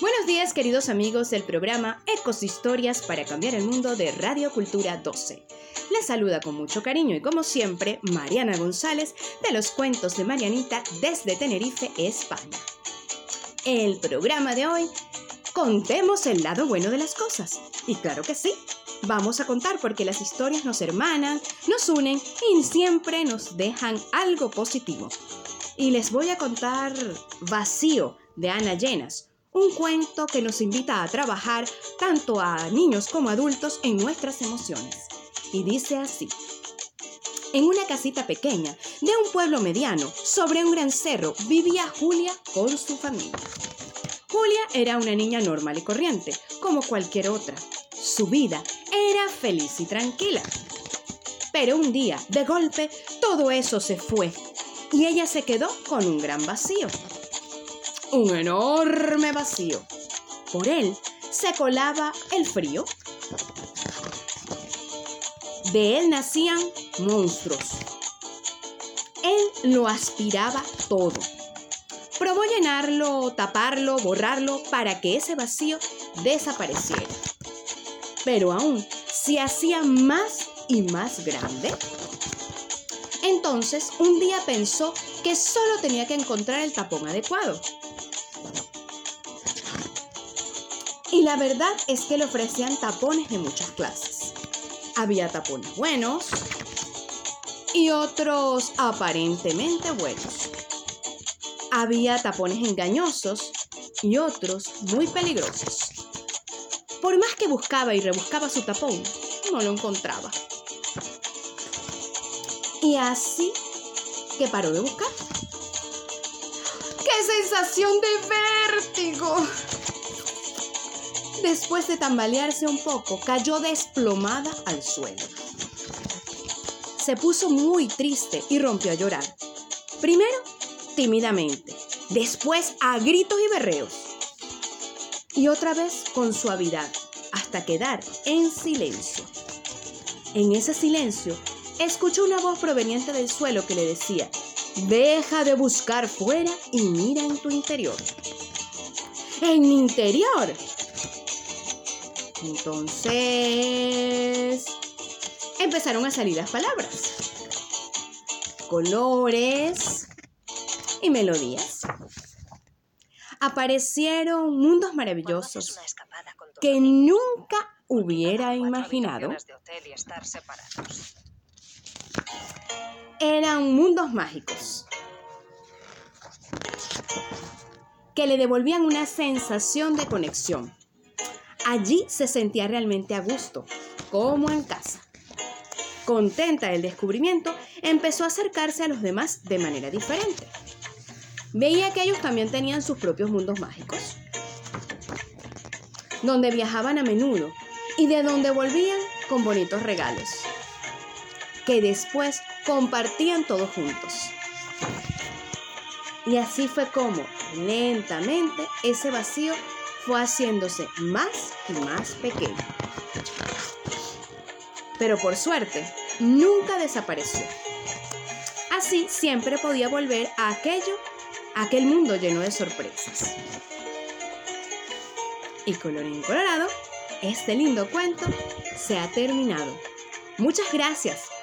Buenos días queridos amigos del programa Ecoshistorias para cambiar el mundo de Radio Cultura 12. Les saluda con mucho cariño y como siempre Mariana González de los cuentos de Marianita desde Tenerife, España. El programa de hoy, contemos el lado bueno de las cosas. Y claro que sí, vamos a contar porque las historias nos hermanan, nos unen y siempre nos dejan algo positivo. Y les voy a contar Vacío de Ana Llenas un cuento que nos invita a trabajar tanto a niños como adultos en nuestras emociones. Y dice así. En una casita pequeña de un pueblo mediano, sobre un gran cerro, vivía Julia con su familia. Julia era una niña normal y corriente, como cualquier otra. Su vida era feliz y tranquila. Pero un día, de golpe, todo eso se fue y ella se quedó con un gran vacío un enorme vacío. Por él se colaba el frío. De él nacían monstruos. Él lo aspiraba todo. Probó llenarlo, taparlo, borrarlo para que ese vacío desapareciera. Pero aún se hacía más y más grande. Entonces, un día pensó que solo tenía que encontrar el tapón adecuado. Y la verdad es que le ofrecían tapones de muchas clases. Había tapones buenos y otros aparentemente buenos. Había tapones engañosos y otros muy peligrosos. Por más que buscaba y rebuscaba su tapón, no lo encontraba. Y así que paró de buscar. ¡Qué sensación de vértigo! Después de tambalearse un poco, cayó desplomada al suelo. Se puso muy triste y rompió a llorar. Primero, tímidamente, después a gritos y berreos. Y otra vez con suavidad, hasta quedar en silencio. En ese silencio, escuchó una voz proveniente del suelo que le decía, deja de buscar fuera y mira en tu interior. En mi interior, entonces, empezaron a salir las palabras, colores y melodías. Aparecieron mundos maravillosos que nunca hubiera imaginado. Eran mundos mágicos que le devolvían una sensación de conexión Allí se sentía realmente a gusto, como en casa. Contenta del descubrimiento, empezó a acercarse a los demás de manera diferente. Veía que ellos también tenían sus propios mundos mágicos, donde viajaban a menudo y de donde volvían con bonitos regalos, que después compartían todos juntos. Y así fue como, lentamente, ese vacío fue haciéndose más y más pequeño. Pero por suerte, nunca desapareció. Así siempre podía volver a aquello, a aquel mundo lleno de sorpresas. Y colorín colorado, este lindo cuento se ha terminado. Muchas gracias